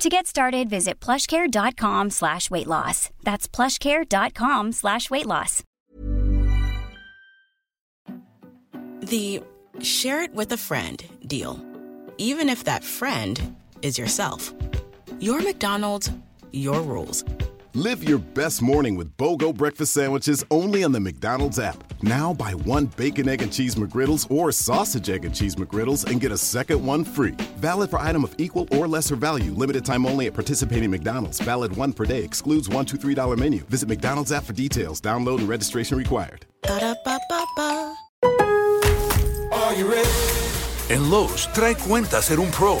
To get started, visit plushcare.com slash weight loss. That's plushcare.com slash weight loss. The share it with a friend deal. Even if that friend is yourself. Your McDonald's, your rules. Live your best morning with BOGO breakfast sandwiches only on the McDonald's app. Now buy one bacon, egg, and cheese McGriddles or sausage, egg, and cheese McGriddles and get a second one free. Valid for item of equal or lesser value. Limited time only at participating McDonald's. Valid one per day. Excludes one one, two, three dollar menu. Visit McDonald's app for details. Download and registration required. Ba-da-ba-ba-ba. Are you ready? En Lowe's, trae cuenta ser un pro.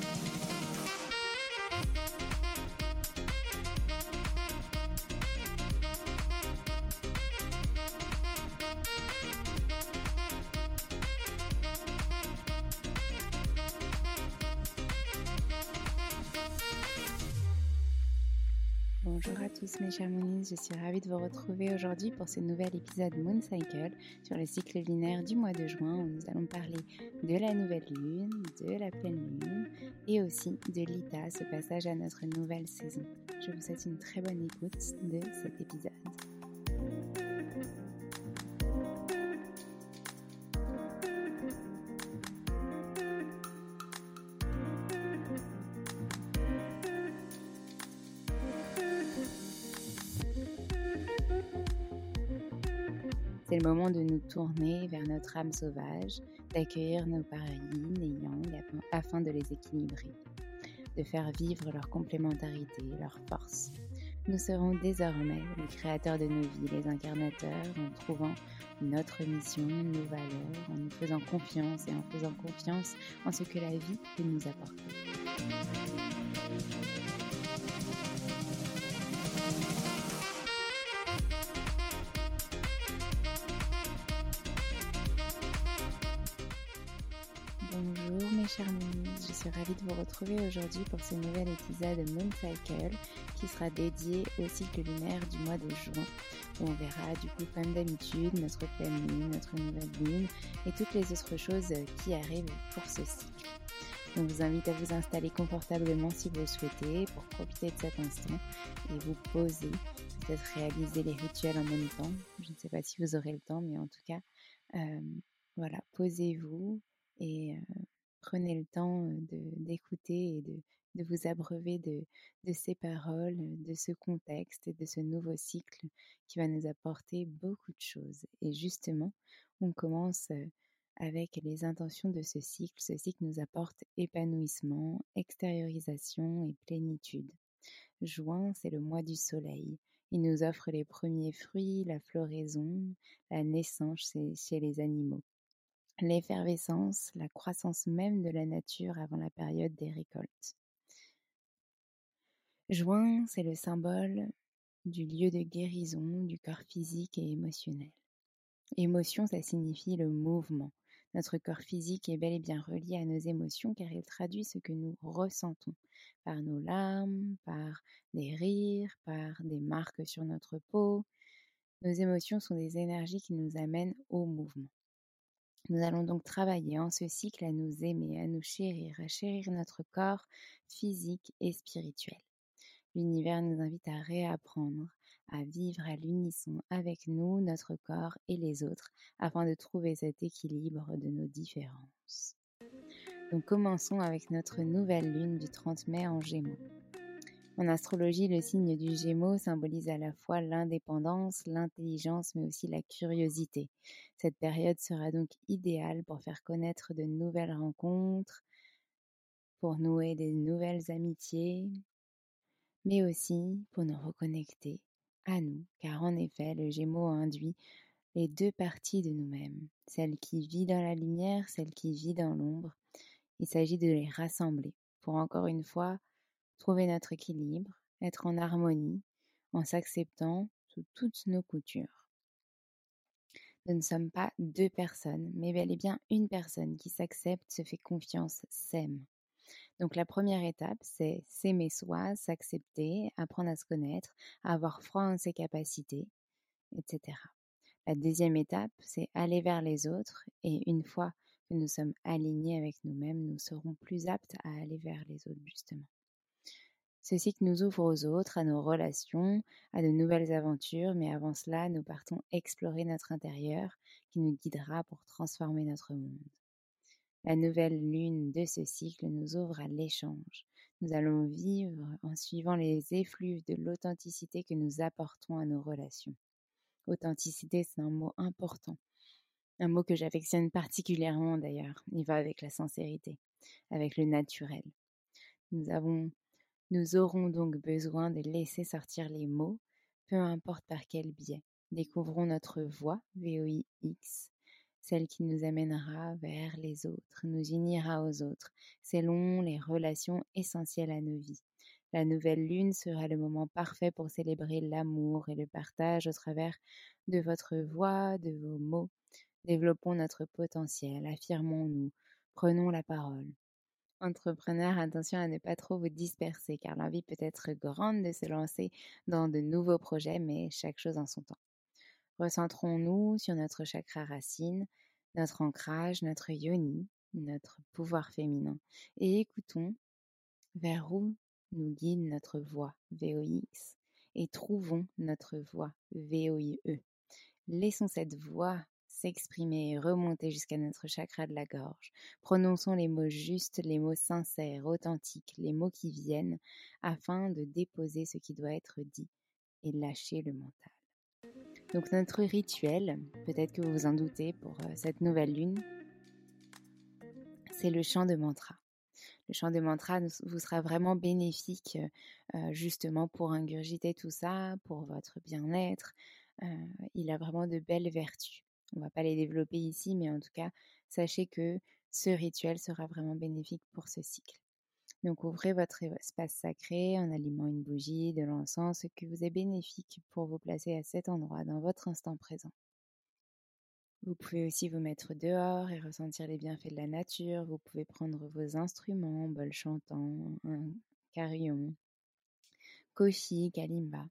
Suis ravie de vous retrouver aujourd'hui pour ce nouvel épisode Moon Cycle sur le cycle lunaire du mois de juin où nous allons parler de la nouvelle lune, de la pleine lune et aussi de l'ITA, ce passage à notre nouvelle saison. Je vous souhaite une très bonne écoute de cet épisode. Moment de nous tourner vers notre âme sauvage, d'accueillir nos paradis, les yang, afin de les équilibrer, de faire vivre leur complémentarité, leur force. Nous serons désormais les créateurs de nos vies, les incarnateurs, en trouvant notre mission, nos valeurs, en nous faisant confiance et en faisant confiance en ce que la vie peut nous apporter. Chers Moonies, je suis ravie de vous retrouver aujourd'hui pour ce nouvel épisode Moon Cycle qui sera dédié au cycle lunaire du mois de juin où on verra du coup comme d'habitude notre pleine lune, notre nouvelle lune et toutes les autres choses qui arrivent pour ce cycle. On vous invite à vous installer confortablement si vous le souhaitez pour profiter de cet instant et vous poser, peut-être réaliser les rituels en même temps. Je ne sais pas si vous aurez le temps, mais en tout cas, euh, voilà, posez-vous et euh, prenez le temps d'écouter et de, vous abreuver de, ces paroles, de ce contexte de ce nouveau cycle qui va nous apporter beaucoup de choses. Et justement, on commence avec les intentions de ce cycle. Ce cycle nous apporte épanouissement, extériorisation et plénitude. Juin, c'est le mois du soleil. Il nous offre les premiers fruits, la floraison, la naissance chez les animaux. L'effervescence, la croissance même de la nature avant la période des récoltes. Juin, c'est le symbole du lieu de guérison du corps physique et émotionnel. Émotion, ça signifie le mouvement. Notre corps physique est bel et bien relié à nos émotions car il traduit ce que nous ressentons par nos larmes, par des rires, par des marques sur notre peau. Nos émotions sont des énergies qui nous amènent au mouvement. Nous allons donc travailler en ce cycle à nous aimer, à nous chérir, à chérir notre corps physique et spirituel. L'univers nous invite à réapprendre à vivre à l'unisson avec nous, notre corps et les autres, afin de trouver cet équilibre de nos différences. Donc commençons avec notre nouvelle lune du 30 mai en Gémeaux. En astrologie, le signe du Gémeaux symbolise à la fois l'indépendance, l'intelligence, mais aussi la curiosité. Cette période sera donc idéale pour faire connaître de nouvelles rencontres, pour nouer des nouvelles amitiés, mais aussi pour nous reconnecter à nous, car en effet, le Gémeaux induit les deux parties de nous-mêmes, celle qui vit dans la lumière, celle qui vit dans l'ombre. Il s'agit de les rassembler pour encore une fois trouver notre équilibre, être en harmonie, en s'acceptant sous toutes nos coutures. Nous ne sommes pas deux personnes, mais bel et bien une personne qui s'accepte, se fait confiance, s'aime. Donc la première étape, c'est s'aimer soi, s'accepter, apprendre à se connaître, avoir froid en ses capacités, etc. La deuxième étape, c'est aller vers les autres et une fois que nous sommes alignés avec nous-mêmes, nous serons plus aptes à aller vers les autres justement. Ceci qui nous ouvre aux autres, à nos relations, à de nouvelles aventures, mais avant cela, nous partons explorer notre intérieur qui nous guidera pour transformer notre monde. La nouvelle lune de ce cycle nous ouvre à l'échange. Nous allons vivre en suivant les effluves de l'authenticité que nous apportons à nos relations. Authenticité, c'est un mot important. Un mot que j'affectionne particulièrement d'ailleurs. Il va avec la sincérité, avec le naturel. Nous avons, nous aurons donc besoin de laisser sortir les mots, peu importe par quel biais. Découvrons notre voix, VOIX, celle qui nous amènera vers les autres, nous unira aux autres, selon les relations essentielles à nos vies. La nouvelle lune sera le moment parfait pour célébrer l'amour et le partage au travers de votre voix, de vos mots. Développons notre potentiel, affirmons-nous, prenons la parole. Entrepreneurs, attention à ne pas trop vous disperser car l'envie peut être grande de se lancer dans de nouveaux projets, mais chaque chose en son temps. Recentrons-nous sur notre chakra racine, notre ancrage, notre yoni, notre pouvoir féminin, et écoutons vers où nous guide notre voix VOX et trouvons notre voix VOIE. Laissons cette voix s'exprimer et remonter jusqu'à notre chakra de la gorge. Prononçons les mots justes, les mots sincères, authentiques, les mots qui viennent, afin de déposer ce qui doit être dit et lâcher le mental. Donc notre rituel, peut-être que vous vous en doutez pour euh, cette nouvelle lune, c'est le chant de mantra. Le chant de mantra vous sera vraiment bénéfique euh, justement pour ingurgiter tout ça, pour votre bien-être. Euh, il a vraiment de belles vertus. On ne va pas les développer ici, mais en tout cas, sachez que ce rituel sera vraiment bénéfique pour ce cycle. Donc ouvrez votre espace sacré en allumant une bougie, de l'encens, ce qui vous est bénéfique pour vous placer à cet endroit dans votre instant présent. Vous pouvez aussi vous mettre dehors et ressentir les bienfaits de la nature. Vous pouvez prendre vos instruments, bol chantant, un carillon, koshi, kalimba,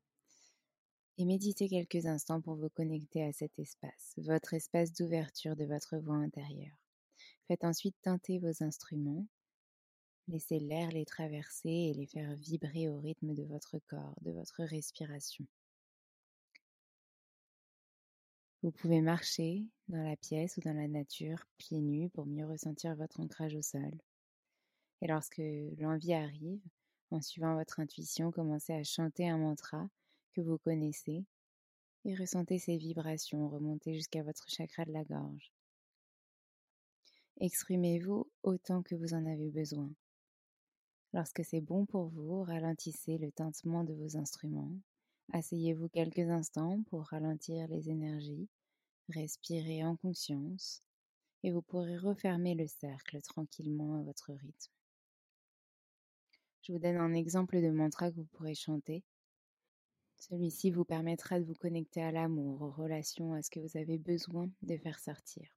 et méditez quelques instants pour vous connecter à cet espace, votre espace d'ouverture de votre voix intérieure. Faites ensuite teinter vos instruments Laissez l'air les traverser et les faire vibrer au rythme de votre corps, de votre respiration. Vous pouvez marcher dans la pièce ou dans la nature, pieds nus, pour mieux ressentir votre ancrage au sol. Et lorsque l'envie arrive, en suivant votre intuition, commencez à chanter un mantra que vous connaissez et ressentez ces vibrations remonter jusqu'à votre chakra de la gorge. Exprimez-vous autant que vous en avez besoin. Lorsque c'est bon pour vous, ralentissez le tintement de vos instruments. Asseyez-vous quelques instants pour ralentir les énergies. Respirez en conscience et vous pourrez refermer le cercle tranquillement à votre rythme. Je vous donne un exemple de mantra que vous pourrez chanter. Celui-ci vous permettra de vous connecter à l'amour, aux relations, à ce que vous avez besoin de faire sortir.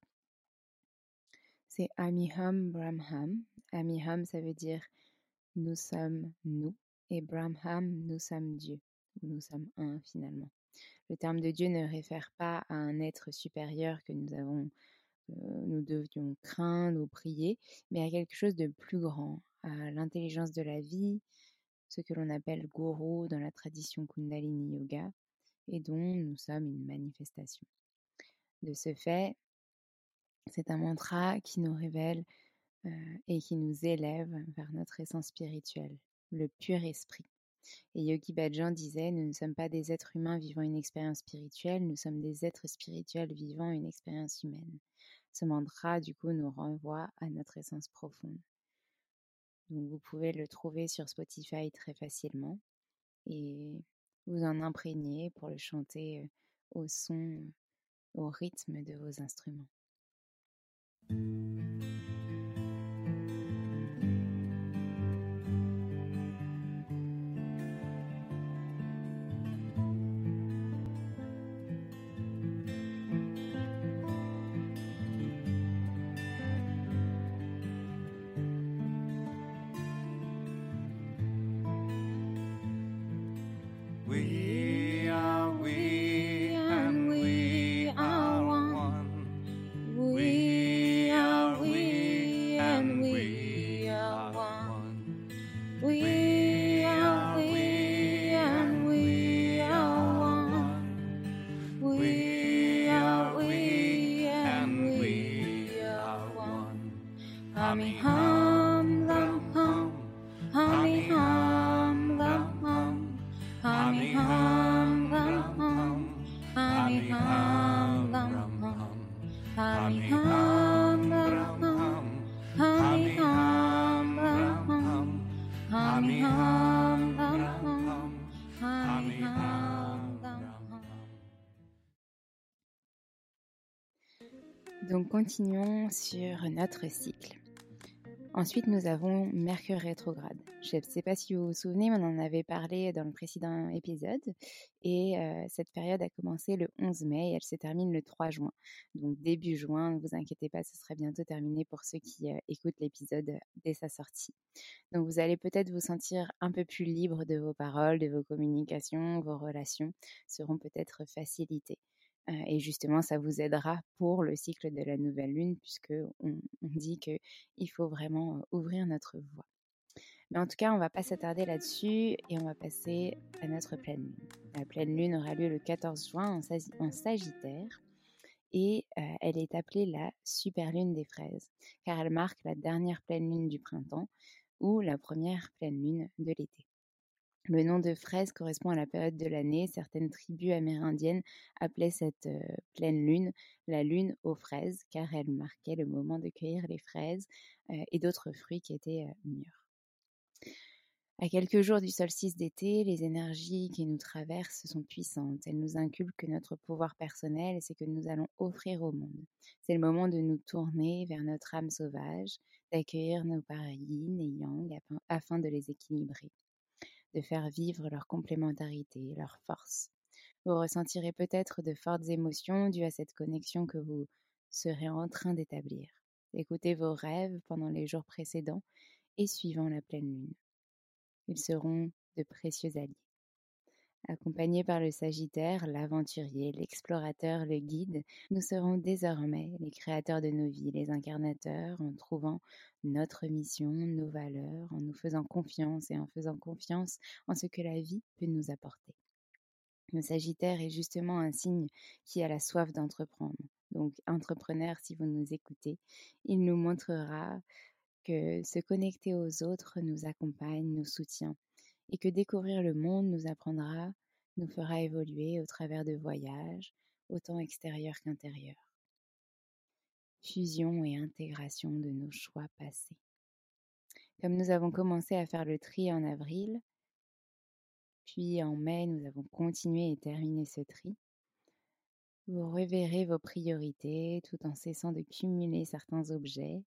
C'est Amiham Brahmham. Amiham, ça veut dire nous sommes nous et Brahmham, nous sommes Dieu. Nous sommes un finalement. Le terme de Dieu ne réfère pas à un être supérieur que nous avons, euh, nous devions craindre ou prier, mais à quelque chose de plus grand, à l'intelligence de la vie, ce que l'on appelle gourou dans la tradition Kundalini Yoga, et dont nous sommes une manifestation. De ce fait, c'est un mantra qui nous révèle euh, et qui nous élève vers notre essence spirituelle, le pur esprit. Et Yogi Bhajan disait, nous ne sommes pas des êtres humains vivant une expérience spirituelle, nous sommes des êtres spirituels vivant une expérience humaine. Ce mantra, du coup, nous renvoie à notre essence profonde. Vous pouvez le trouver sur Spotify très facilement et vous en imprégner pour le chanter au son, au rythme de vos instruments. Donc continuons sur notre cycle. Ensuite, nous avons Mercure rétrograde. Je ne sais pas si vous vous souvenez, mais on en avait parlé dans le précédent épisode. Et euh, cette période a commencé le 11 mai et elle se termine le 3 juin. Donc début juin, ne vous inquiétez pas, ce sera bientôt terminé pour ceux qui euh, écoutent l'épisode dès sa sortie. Donc vous allez peut-être vous sentir un peu plus libre de vos paroles, de vos communications, vos relations seront peut-être facilitées. Euh, et justement, ça vous aidera pour le cycle de la nouvelle lune, puisque on, dit qu'il faut vraiment ouvrir notre voie. Mais en tout cas, on ne va pas s'attarder là-dessus et on va passer à notre pleine lune. La pleine lune aura lieu le 14 juin en, Sagittaire et elle est appelée la super lune des fraises, car elle marque la dernière pleine lune du printemps ou la première pleine lune de l'été. Le nom de fraise correspond à la période de l'année. Certaines tribus amérindiennes appelaient cette pleine lune la lune aux fraises, car elle marquait le moment de cueillir les fraises et d'autres fruits qui étaient mûrs. À quelques jours du solstice d'été, les énergies qui nous traversent sont puissantes. Elles nous inculquent notre pouvoir personnel et ce que nous allons offrir au monde. C'est le moment de nous tourner vers notre âme sauvage, d'accueillir nos parts yin et yang afin de les équilibrer de faire vivre leur complémentarité, leur force. Vous ressentirez peut-être de fortes émotions dues à cette connexion que vous serez en train d'établir. Écoutez vos rêves pendant les jours précédents et suivant la pleine lune. Ils seront de précieux alliés. Accompagnés par le Sagittaire, l'aventurier, l'explorateur, le guide, nous serons désormais les créateurs de nos vies, les incarnateurs, en trouvant notre mission, nos valeurs, en nous faisant confiance et en faisant confiance en ce que la vie peut nous apporter. Le Sagittaire est justement un signe qui a la soif d'entreprendre. Donc, entrepreneur, si vous nous écoutez, il nous montrera que se connecter aux autres nous accompagne, nous soutient et que découvrir le monde nous apprendra, nous fera évoluer au travers de voyages, autant extérieurs qu'intérieurs. Fusion et intégration de nos choix passés. Comme nous avons commencé à faire le tri en avril, puis en mai, nous avons continué et terminé ce tri. vous reverrez vos priorités tout en cessant de cumuler certains objets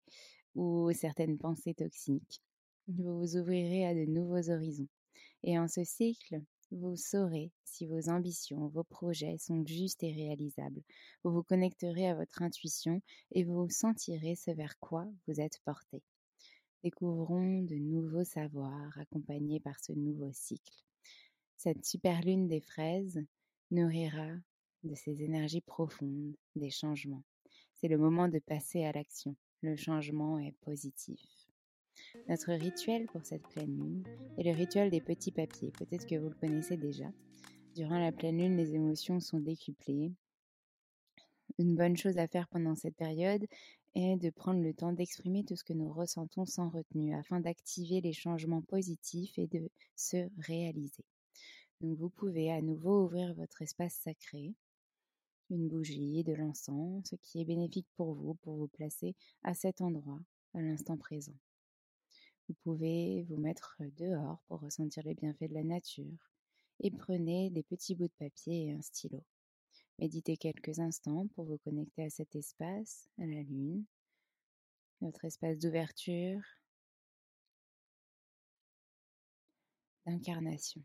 ou certaines pensées toxiques. Vous vous ouvrirez à de nouveaux horizons. Et en ce cycle, vous saurez si vos ambitions, vos projets sont justes et réalisables. Vous vous connecterez à votre intuition et vous sentirez ce vers quoi vous êtes porté. Découvrons de nouveaux savoirs accompagnés par ce nouveau cycle. Cette super lune des fraises nourrira de ces énergies profondes des changements. C'est le moment de passer à l'action. Le changement est positif. Notre rituel pour cette pleine lune est le rituel des petits papiers. Peut-être que vous le connaissez déjà. Durant la pleine lune, les émotions sont décuplées. Une bonne chose à faire pendant cette période est de prendre le temps d'exprimer tout ce que nous ressentons sans retenue afin d'activer les changements positifs et de se réaliser. Donc vous pouvez à nouveau ouvrir votre espace sacré, une bougie, de l'encens, ce qui est bénéfique pour vous, pour vous placer à cet endroit, à l'instant présent. Vous pouvez vous mettre dehors pour ressentir les bienfaits de la nature et prenez des petits bouts de papier et un stylo. Méditez quelques instants pour vous connecter à cet espace, à la lune, notre espace d'ouverture, d'incarnation,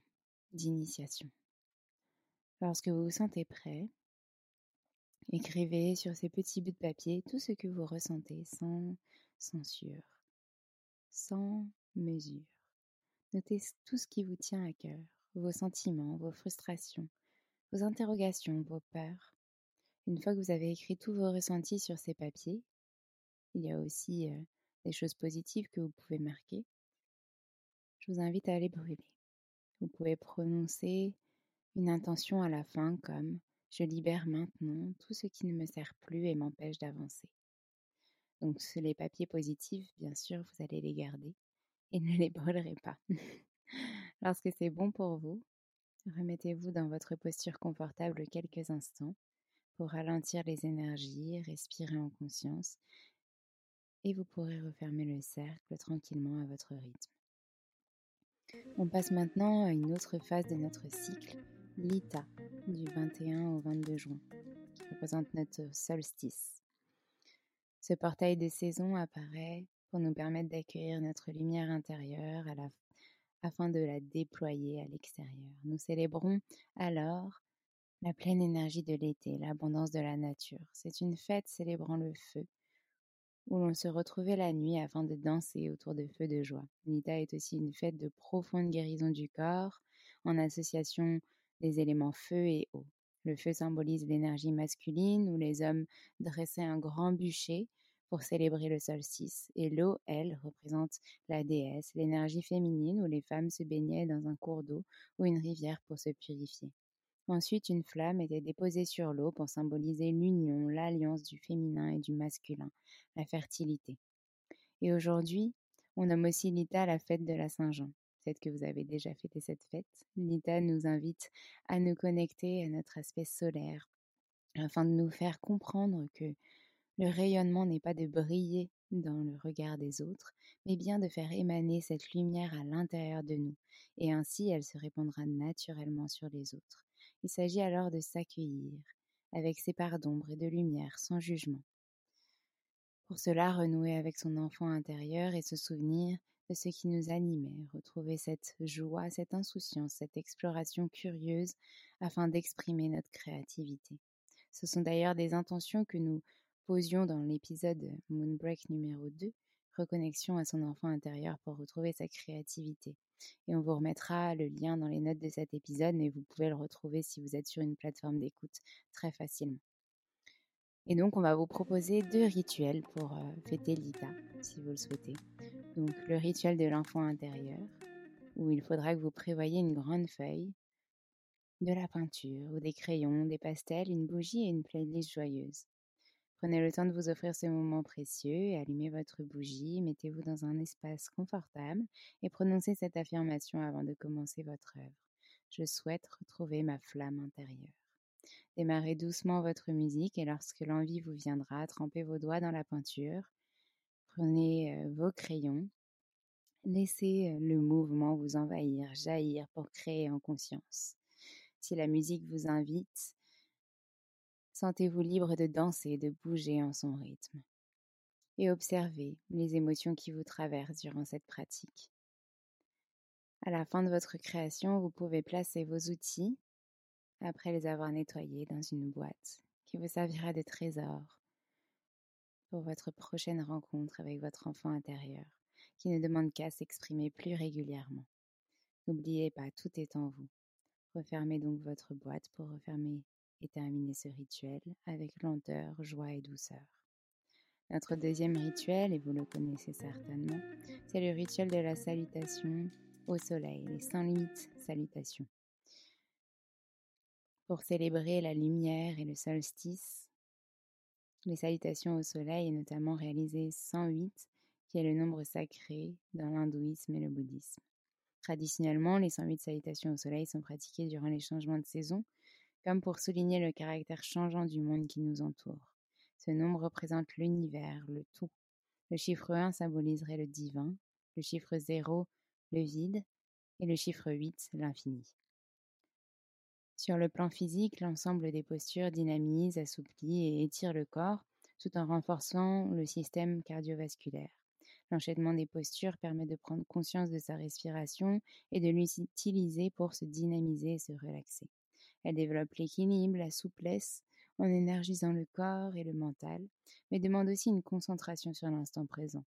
d'initiation. Lorsque vous vous sentez prêt, écrivez sur ces petits bouts de papier tout ce que vous ressentez sans censure sans mesure. Notez tout ce qui vous tient à cœur, vos sentiments, vos frustrations, vos interrogations, vos peurs. Une fois que vous avez écrit tous vos ressentis sur ces papiers, il y a aussi des choses positives que vous pouvez marquer. Je vous invite à les brûler. Vous pouvez prononcer une intention à la fin comme je libère maintenant tout ce qui ne me sert plus et m'empêche d'avancer. Donc les papiers positifs, bien sûr, vous allez les garder et ne les brûlerez pas. Lorsque c'est bon pour vous, remettez-vous dans votre posture confortable quelques instants pour ralentir les énergies, respirer en conscience et vous pourrez refermer le cercle tranquillement à votre rythme. On passe maintenant à une autre phase de notre cycle, l'ITA, du 21 au 22 juin, qui représente notre solstice. Ce portail de saison apparaît pour nous permettre d'accueillir notre lumière intérieure afin de la déployer à l'extérieur. Nous célébrons alors la pleine énergie de l'été, l'abondance de la nature. C'est une fête célébrant le feu, où l'on se retrouvait la nuit afin de danser autour de feux de joie. Nita est aussi une fête de profonde guérison du corps, en association des éléments feu et eau. Le feu symbolise l'énergie masculine où les hommes dressaient un grand bûcher pour célébrer le solstice. Et l'eau, elle, représente la déesse, l'énergie féminine où les femmes se baignaient dans un cours d'eau ou une rivière pour se purifier. Ensuite, une flamme était déposée sur l'eau pour symboliser l'union, l'alliance du féminin et du masculin, la fertilité. Et aujourd'hui, on nomme aussi l'Ita la fête de la Saint-Jean. Peut-être que vous avez déjà fêté cette fête. L'ITA nous invite à nous connecter à notre aspect solaire, afin de nous faire comprendre que le rayonnement n'est pas de briller dans le regard des autres, mais bien de faire émaner cette lumière à l'intérieur de nous, et ainsi elle se répandra naturellement sur les autres. Il s'agit alors de s'accueillir, avec ses parts d'ombre et de lumière, sans jugement. Pour cela, renouer avec son enfant intérieur et se souvenir ce qui nous animait, retrouver cette joie, cette insouciance, cette exploration curieuse afin d'exprimer notre créativité. Ce sont d'ailleurs des intentions que nous posions dans l'épisode Moonbreak numéro 2, reconnexion à son enfant intérieur pour retrouver sa créativité. Et on vous remettra le lien dans les notes de cet épisode, mais vous pouvez le retrouver si vous êtes sur une plateforme d'écoute très facilement. Et donc, on va vous proposer deux rituels pour euh, fêter l'ITA, si vous le souhaitez. Donc, le rituel de l'enfant intérieur, où il faudra que vous prévoyez une grande feuille, de la peinture ou des crayons, des pastels, une bougie et une playlist joyeuse. Prenez le temps de vous offrir ce moment précieux et allumez votre bougie, mettez-vous dans un espace confortable et prononcez cette affirmation avant de commencer votre œuvre. Je souhaite retrouver ma flamme intérieure. Démarrez doucement votre musique et lorsque l'envie vous viendra, trempez vos doigts dans la peinture, prenez vos crayons, laissez le mouvement vous envahir, jaillir pour créer en conscience. Si la musique vous invite, Sentez-vous libre de danser, de bouger en son rythme. Et observez les émotions qui vous traversent durant cette pratique. À la fin de votre création, vous pouvez placer vos outils, après les avoir nettoyés, dans une boîte qui vous servira de trésor pour votre prochaine rencontre avec votre enfant intérieur, qui ne demande qu'à s'exprimer plus régulièrement. N'oubliez pas, tout est en vous. Refermez donc votre boîte pour refermer et terminer ce rituel avec lenteur, joie et douceur. Notre deuxième rituel, et vous le connaissez certainement, c'est le rituel de la salutation au soleil, les 108 salutations. Pour célébrer la lumière et le solstice, les salutations au soleil est notamment réalisé 108, qui est le nombre sacré dans l'hindouisme et le bouddhisme. Traditionnellement, les 108 salutations au soleil sont pratiquées durant les changements de saison, comme pour souligner le caractère changeant du monde qui nous entoure. Ce nombre représente l'univers, le tout. Le chiffre 1 symboliserait le divin, le chiffre 0 le vide et le chiffre 8 l'infini. Sur le plan physique, l'ensemble des postures dynamise, assouplit et étire le corps tout en renforçant le système cardiovasculaire. L'enchaînement des postures permet de prendre conscience de sa respiration et de l'utiliser pour se dynamiser et se relaxer. Elle développe l'équilibre, la souplesse, en énergisant le corps et le mental, mais demande aussi une concentration sur l'instant présent.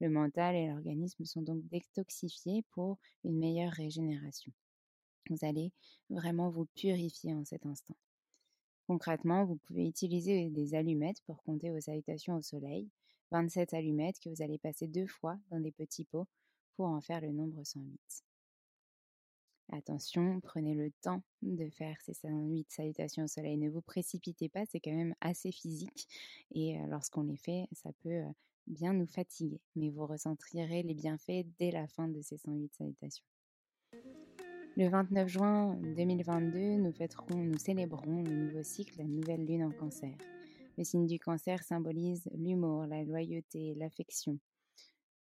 Le mental et l'organisme sont donc détoxifiés pour une meilleure régénération. Vous allez vraiment vous purifier en cet instant. Concrètement, vous pouvez utiliser des allumettes pour compter vos salutations au soleil, 27 allumettes que vous allez passer deux fois dans des petits pots pour en faire le nombre 108. Attention, prenez le temps de faire ces 108 salutations au soleil. Ne vous précipitez pas, c'est quand même assez physique et euh, lorsqu'on les fait, ça peut euh, bien nous fatiguer. Mais vous ressentirez les bienfaits dès la fin de ces 108 salutations. Le 29 juin 2022, nous fêterons, nous célébrons le nouveau cycle, la nouvelle lune en cancer. Le signe du cancer symbolise l'humour, la loyauté, l'affection.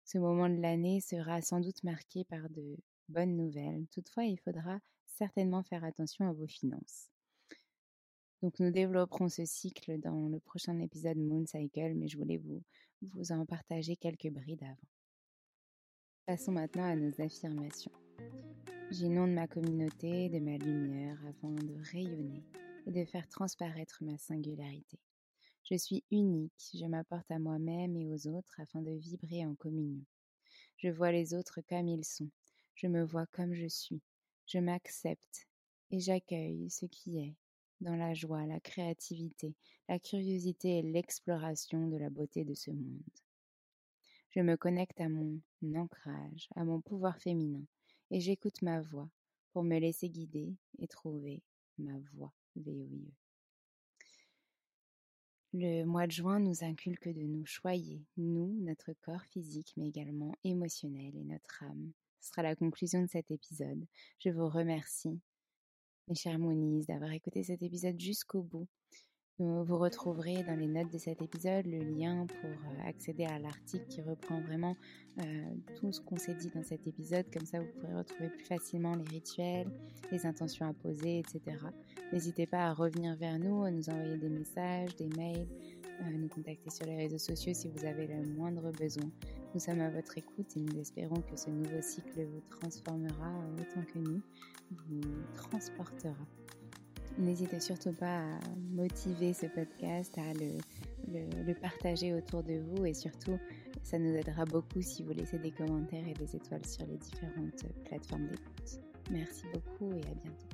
Ce moment de l'année sera sans doute marqué par de bonnes nouvelles. Toutefois, il faudra certainement faire attention à vos finances. Donc nous développerons ce cycle dans le prochain épisode Moon Cycle, mais je voulais vous, vous en partager quelques brides avant. Passons maintenant à nos affirmations. J'inonde ma communauté de ma lumière afin de rayonner et de faire transparaître ma singularité. Je suis unique, je m'apporte à moi-même et aux autres afin de vibrer en communion. Je vois les autres comme ils sont, je me vois comme je suis, je m'accepte et j'accueille ce qui est, dans la joie, la créativité, la curiosité et l'exploration de la beauté de ce monde. Je me connecte à mon ancrage, à mon pouvoir féminin, et j'écoute ma voix pour me laisser guider et trouver ma voix VOIE. Le mois de juin nous inculque de nous choyer, nous, notre corps physique, mais également émotionnel et notre âme. Ce sera la conclusion de cet épisode. Je vous remercie, mes chers Monies, d'avoir écouté cet épisode jusqu'au bout. Vous retrouverez dans les notes de cet épisode le lien pour euh, accéder à l'article qui reprend vraiment euh, tout ce qu'on s'est dit dans cet épisode. Comme ça, vous pourrez retrouver plus facilement les rituels, les intentions à poser, etc. N'hésitez pas à revenir vers nous, à nous envoyer des messages, des mails, à nous contacter sur les réseaux sociaux si vous avez le moindre besoin. Nous sommes à votre écoute et nous espérons que ce nouveau cycle vous transformera autant que nous, vous transportera. N'hésitez surtout pas à motiver ce podcast, à le, partager autour de vous et surtout, ça nous aidera beaucoup si vous laissez des commentaires et des étoiles sur les différentes plateformes d'écoute. Merci beaucoup et à bientôt.